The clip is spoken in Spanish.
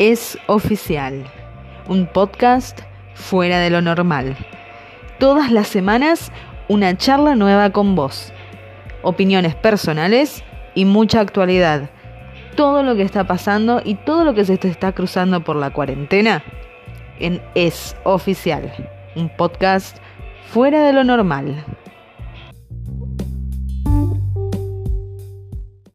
Es oficial, un podcast fuera de lo normal. Todas las semanas una charla nueva con vos, opiniones personales y mucha actualidad. Todo lo que está pasando y todo lo que se te está cruzando por la cuarentena en Es Oficial, un podcast fuera de lo normal.